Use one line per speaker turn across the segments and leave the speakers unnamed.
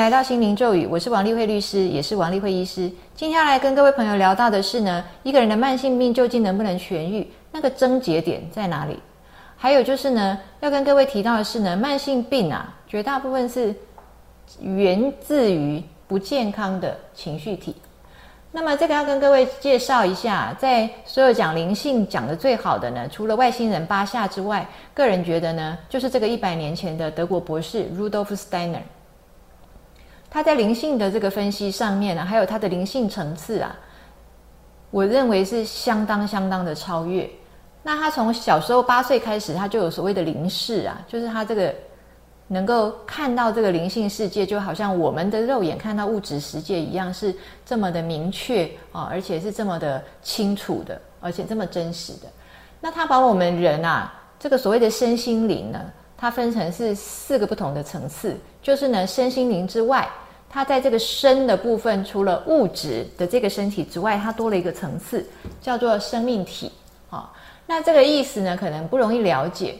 来到心灵咒语，我是王丽慧律师，也是王丽慧医师。今天要来跟各位朋友聊到的是呢，一个人的慢性病究竟能不能痊愈？那个症结点在哪里？还有就是呢，要跟各位提到的是呢，慢性病啊，绝大部分是源自于不健康的情绪体。那么这个要跟各位介绍一下，在所有讲灵性讲的最好的呢，除了外星人巴夏之外，个人觉得呢，就是这个一百年前的德国博士 Rudolf Steiner。他在灵性的这个分析上面呢，还有他的灵性层次啊，我认为是相当相当的超越。那他从小时候八岁开始，他就有所谓的灵视啊，就是他这个。能够看到这个灵性世界，就好像我们的肉眼看到物质世界一样，是这么的明确啊，而且是这么的清楚的，而且这么真实的。那他把我们人啊，这个所谓的身心灵呢，它分成是四个不同的层次，就是呢，身心灵之外，它在这个身的部分，除了物质的这个身体之外，它多了一个层次，叫做生命体啊。那这个意思呢，可能不容易了解。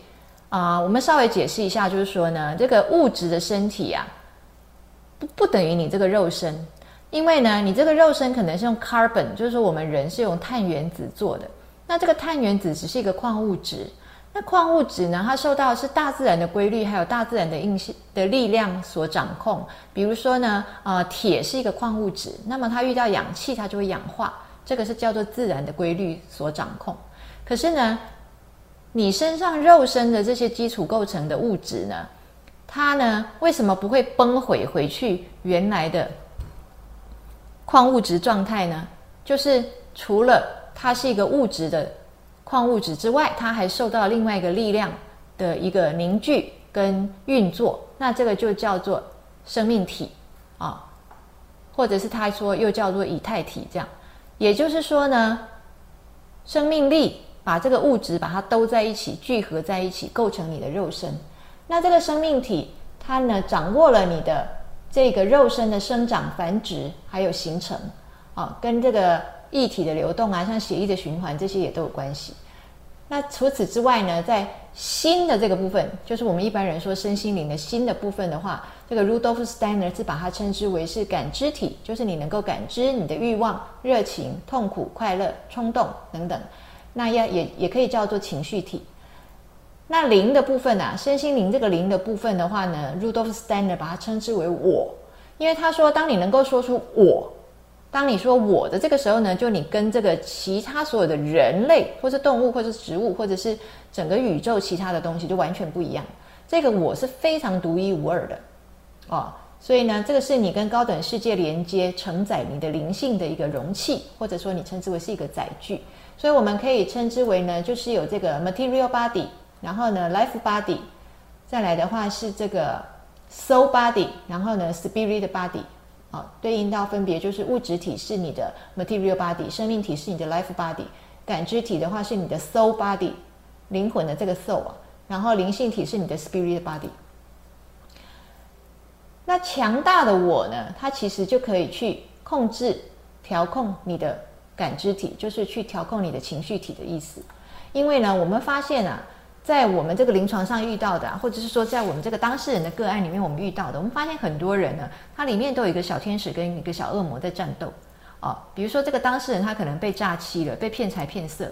啊，我们稍微解释一下，就是说呢，这个物质的身体啊，不不等于你这个肉身，因为呢，你这个肉身可能是用 carbon，就是说我们人是用碳原子做的。那这个碳原子只是一个矿物质，那矿物质呢，它受到是大自然的规律，还有大自然的应性的力量所掌控。比如说呢，啊，铁是一个矿物质，那么它遇到氧气，它就会氧化，这个是叫做自然的规律所掌控。可是呢，你身上肉身的这些基础构成的物质呢，它呢为什么不会崩毁回去原来的矿物质状态呢？就是除了它是一个物质的矿物质之外，它还受到另外一个力量的一个凝聚跟运作，那这个就叫做生命体啊，或者是他说又叫做以太体，这样，也就是说呢，生命力。把这个物质把它兜在一起，聚合在一起，构成你的肉身。那这个生命体，它呢掌握了你的这个肉身的生长、繁殖，还有形成啊，跟这个液体的流动啊，像血液的循环这些也都有关系。那除此之外呢，在心的这个部分，就是我们一般人说身心灵的心的部分的话，这个 Rudolf Steiner 是把它称之为是感知体，就是你能够感知你的欲望、热情、痛苦、快乐、冲动等等。那也也也可以叫做情绪体。那灵的部分呢？身心灵这个灵的部分的话呢，Rudolf Steiner 把它称之为我，因为他说，当你能够说出我，当你说我的这个时候呢，就你跟这个其他所有的人类，或是动物，或是植物，或者是整个宇宙其他的东西，就完全不一样。这个我是非常独一无二的哦。所以呢，这个是你跟高等世界连接、承载你的灵性的一个容器，或者说你称之为是一个载具。所以我们可以称之为呢，就是有这个 material body，然后呢 life body，再来的话是这个 soul body，然后呢 spirit body，啊，对应到分别就是物质体是你的 material body，生命体是你的 life body，感知体的话是你的 soul body，灵魂的这个 soul 啊，然后灵性体是你的 spirit body。那强大的我呢，它其实就可以去控制、调控你的。感知体就是去调控你的情绪体的意思，因为呢，我们发现啊，在我们这个临床上遇到的，或者是说在我们这个当事人的个案里面，我们遇到的，我们发现很多人呢，他里面都有一个小天使跟一个小恶魔在战斗哦。比如说这个当事人他可能被诈欺了，被骗财骗色，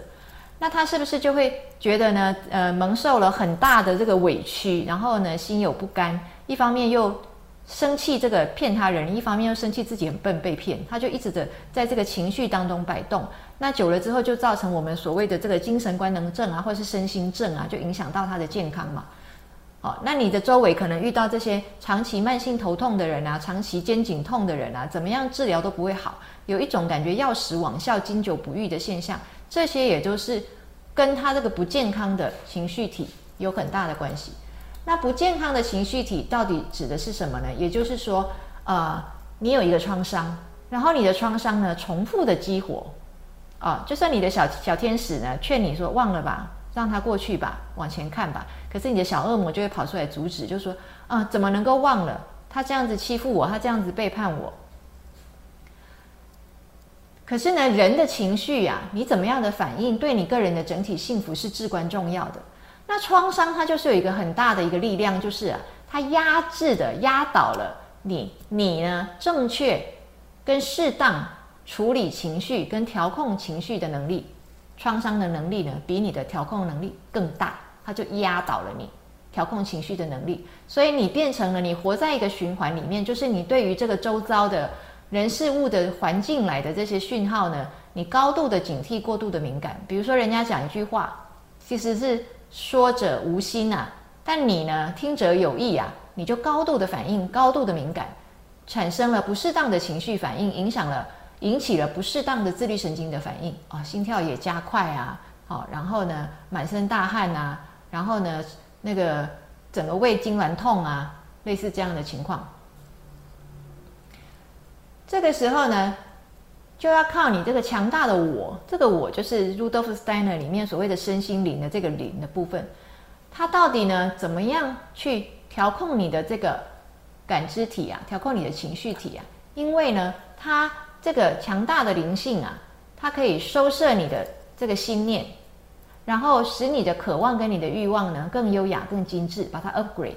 那他是不是就会觉得呢，呃，蒙受了很大的这个委屈，然后呢，心有不甘，一方面又。生气这个骗他人，一方面又生气自己很笨被骗，他就一直的在这个情绪当中摆动。那久了之后，就造成我们所谓的这个精神官能症啊，或是身心症啊，就影响到他的健康嘛。好，那你的周围可能遇到这些长期慢性头痛的人啊，长期肩颈痛的人啊，怎么样治疗都不会好，有一种感觉药食网效、经久不愈的现象，这些也都是跟他这个不健康的情绪体有很大的关系。那不健康的情绪体到底指的是什么呢？也就是说，呃，你有一个创伤，然后你的创伤呢重复的激活，啊，就算你的小小天使呢劝你说忘了吧，让它过去吧，往前看吧，可是你的小恶魔就会跑出来阻止，就说啊，怎么能够忘了？他这样子欺负我，他这样子背叛我。可是呢，人的情绪呀，你怎么样的反应，对你个人的整体幸福是至关重要的。那创伤它就是有一个很大的一个力量，就是它压制的压倒了你你呢正确跟适当处理情绪跟调控情绪的能力，创伤的能力呢，比你的调控能力更大，它就压倒了你调控情绪的能力，所以你变成了你活在一个循环里面，就是你对于这个周遭的人事物的环境来的这些讯号呢，你高度的警惕，过度的敏感。比如说人家讲一句话，其实是说者无心啊，但你呢听者有意啊。你就高度的反应，高度的敏感，产生了不适当的情绪反应，影响了，引起了不适当的自律神经的反应啊，心跳也加快啊，好，然后呢，满身大汗啊，然后呢，那个整个胃痉挛痛啊，类似这样的情况。这个时候呢，就要靠你这个强大的我，这个我就是 Rudolf Steiner 里面所谓的身心灵的这个灵的部分，它到底呢，怎么样去？调控你的这个感知体啊，调控你的情绪体啊，因为呢，它这个强大的灵性啊，它可以收摄你的这个心念，然后使你的渴望跟你的欲望呢更优雅、更精致，把它 upgrade。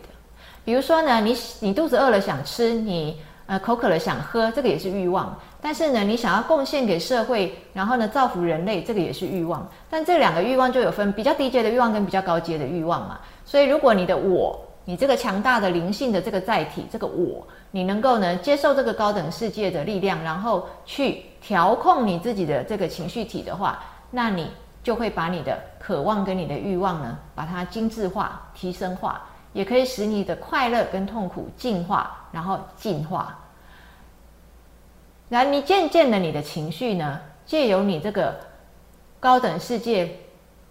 比如说呢，你你肚子饿了想吃，你呃口渴了想喝，这个也是欲望。但是呢，你想要贡献给社会，然后呢造福人类，这个也是欲望。但这两个欲望就有分比较低阶的欲望跟比较高阶的欲望嘛。所以如果你的我，你这个强大的灵性的这个载体，这个我，你能够呢接受这个高等世界的力量，然后去调控你自己的这个情绪体的话，那你就会把你的渴望跟你的欲望呢，把它精致化、提升化，也可以使你的快乐跟痛苦进化，然后进化。然后你渐渐的，你的情绪呢，借由你这个高等世界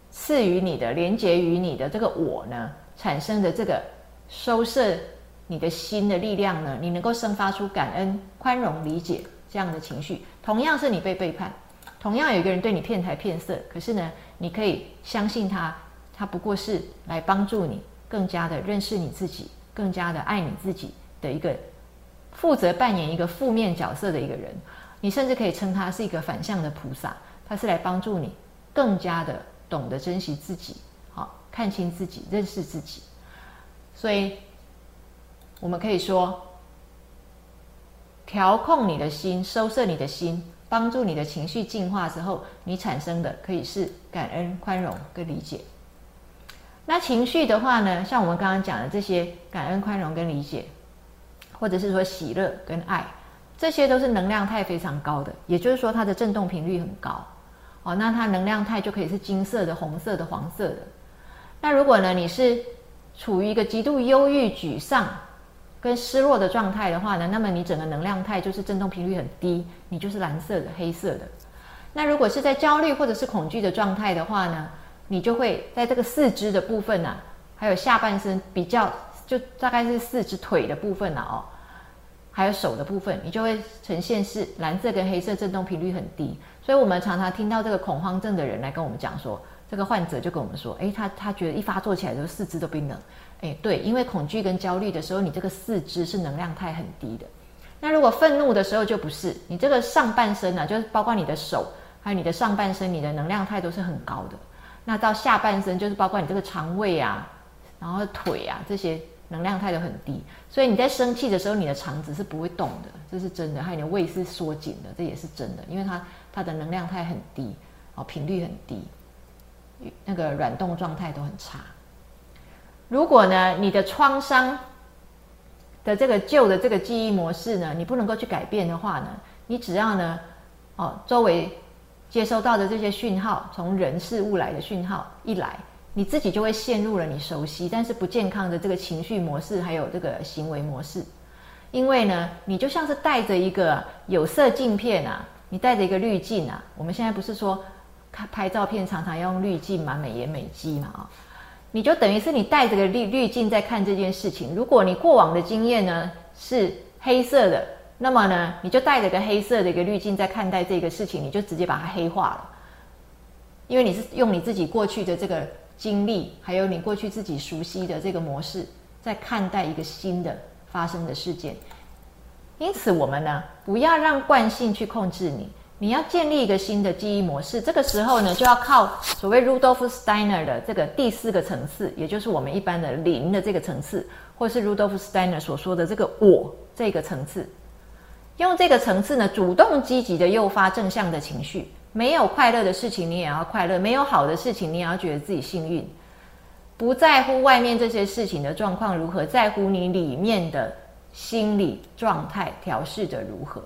赐予你的、连接于你的这个我呢，产生的这个。收摄你的心的力量呢？你能够生发出感恩、宽容、理解这样的情绪。同样是你被背叛，同样有一个人对你骗财骗色，可是呢，你可以相信他，他不过是来帮助你更加的认识你自己，更加的爱你自己的一个负责扮演一个负面角色的一个人。你甚至可以称他是一个反向的菩萨，他是来帮助你更加的懂得珍惜自己，好看清自己，认识自己。所以，我们可以说，调控你的心，收摄你的心，帮助你的情绪进化之后，你产生的可以是感恩、宽容跟理解。那情绪的话呢，像我们刚刚讲的这些感恩、宽容跟理解，或者是说喜乐跟爱，这些都是能量态非常高的，也就是说它的振动频率很高。哦，那它能量态就可以是金色的、红色的、黄色的。那如果呢，你是处于一个极度忧郁、沮丧跟失落的状态的话呢，那么你整个能量态就是振动频率很低，你就是蓝色的、黑色的。那如果是在焦虑或者是恐惧的状态的话呢，你就会在这个四肢的部分呢，还有下半身比较，就大概是四肢腿的部分了哦，还有手的部分，你就会呈现是蓝色跟黑色，振动频率很低。所以我们常常听到这个恐慌症的人来跟我们讲说。这个患者就跟我们说：“诶，他他觉得一发作起来就四肢都冰冷。诶，对，因为恐惧跟焦虑的时候，你这个四肢是能量态很低的。那如果愤怒的时候就不是，你这个上半身呢，就是包括你的手，还有你的上半身，你的能量态都是很高的。那到下半身，就是包括你这个肠胃啊，然后腿啊这些能量态都很低。所以你在生气的时候，你的肠子是不会动的，这是真的。还有你的胃是缩紧的，这也是真的，因为它它的能量态很低，哦，频率很低。”那个软动状态都很差。如果呢，你的创伤的这个旧的这个记忆模式呢，你不能够去改变的话呢，你只要呢，哦，周围接收到的这些讯号，从人事物来的讯号一来，你自己就会陷入了你熟悉但是不健康的这个情绪模式，还有这个行为模式。因为呢，你就像是带着一个有色镜片啊，你带着一个滤镜啊。我们现在不是说。看拍照片常常要用滤镜嘛，美颜美肌嘛啊，你就等于是你带着个滤滤镜在看这件事情。如果你过往的经验呢是黑色的，那么呢你就带着个黑色的一个滤镜在看待这个事情，你就直接把它黑化了。因为你是用你自己过去的这个经历，还有你过去自己熟悉的这个模式，在看待一个新的发生的事件。因此，我们呢不要让惯性去控制你。你要建立一个新的记忆模式，这个时候呢，就要靠所谓 Rudolf Steiner 的这个第四个层次，也就是我们一般的零的这个层次，或是 Rudolf Steiner 所说的这个我这个层次，用这个层次呢，主动积极的诱发正向的情绪。没有快乐的事情，你也要快乐；没有好的事情，你也要觉得自己幸运。不在乎外面这些事情的状况如何，在乎你里面的心理状态调试的如何。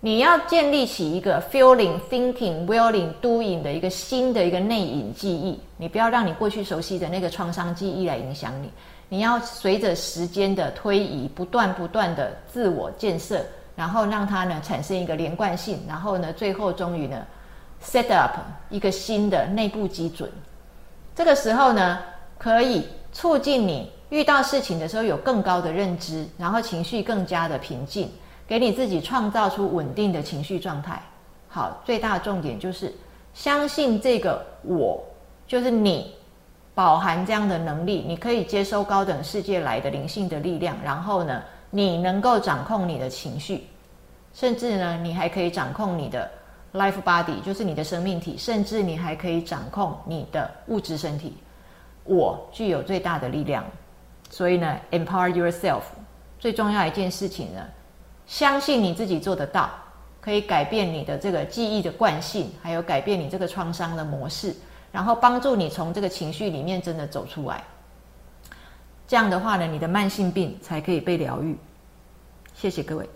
你要建立起一个 feeling、thinking、willing、doing 的一个新的一个内隐记忆。你不要让你过去熟悉的那个创伤记忆来影响你。你要随着时间的推移，不断不断的自我建设，然后让它呢产生一个连贯性，然后呢最后终于呢 set up 一个新的内部基准。这个时候呢，可以促进你遇到事情的时候有更高的认知，然后情绪更加的平静，给你自己创造出稳定的情绪状态。好，最大重点就是相信这个我就是你。饱含这样的能力，你可以接收高等世界来的灵性的力量，然后呢，你能够掌控你的情绪，甚至呢，你还可以掌控你的 life body，就是你的生命体，甚至你还可以掌控你的物质身体。我具有最大的力量，所以呢，empower yourself。最重要一件事情呢，相信你自己做得到，可以改变你的这个记忆的惯性，还有改变你这个创伤的模式。然后帮助你从这个情绪里面真的走出来，这样的话呢，你的慢性病才可以被疗愈。谢谢各位。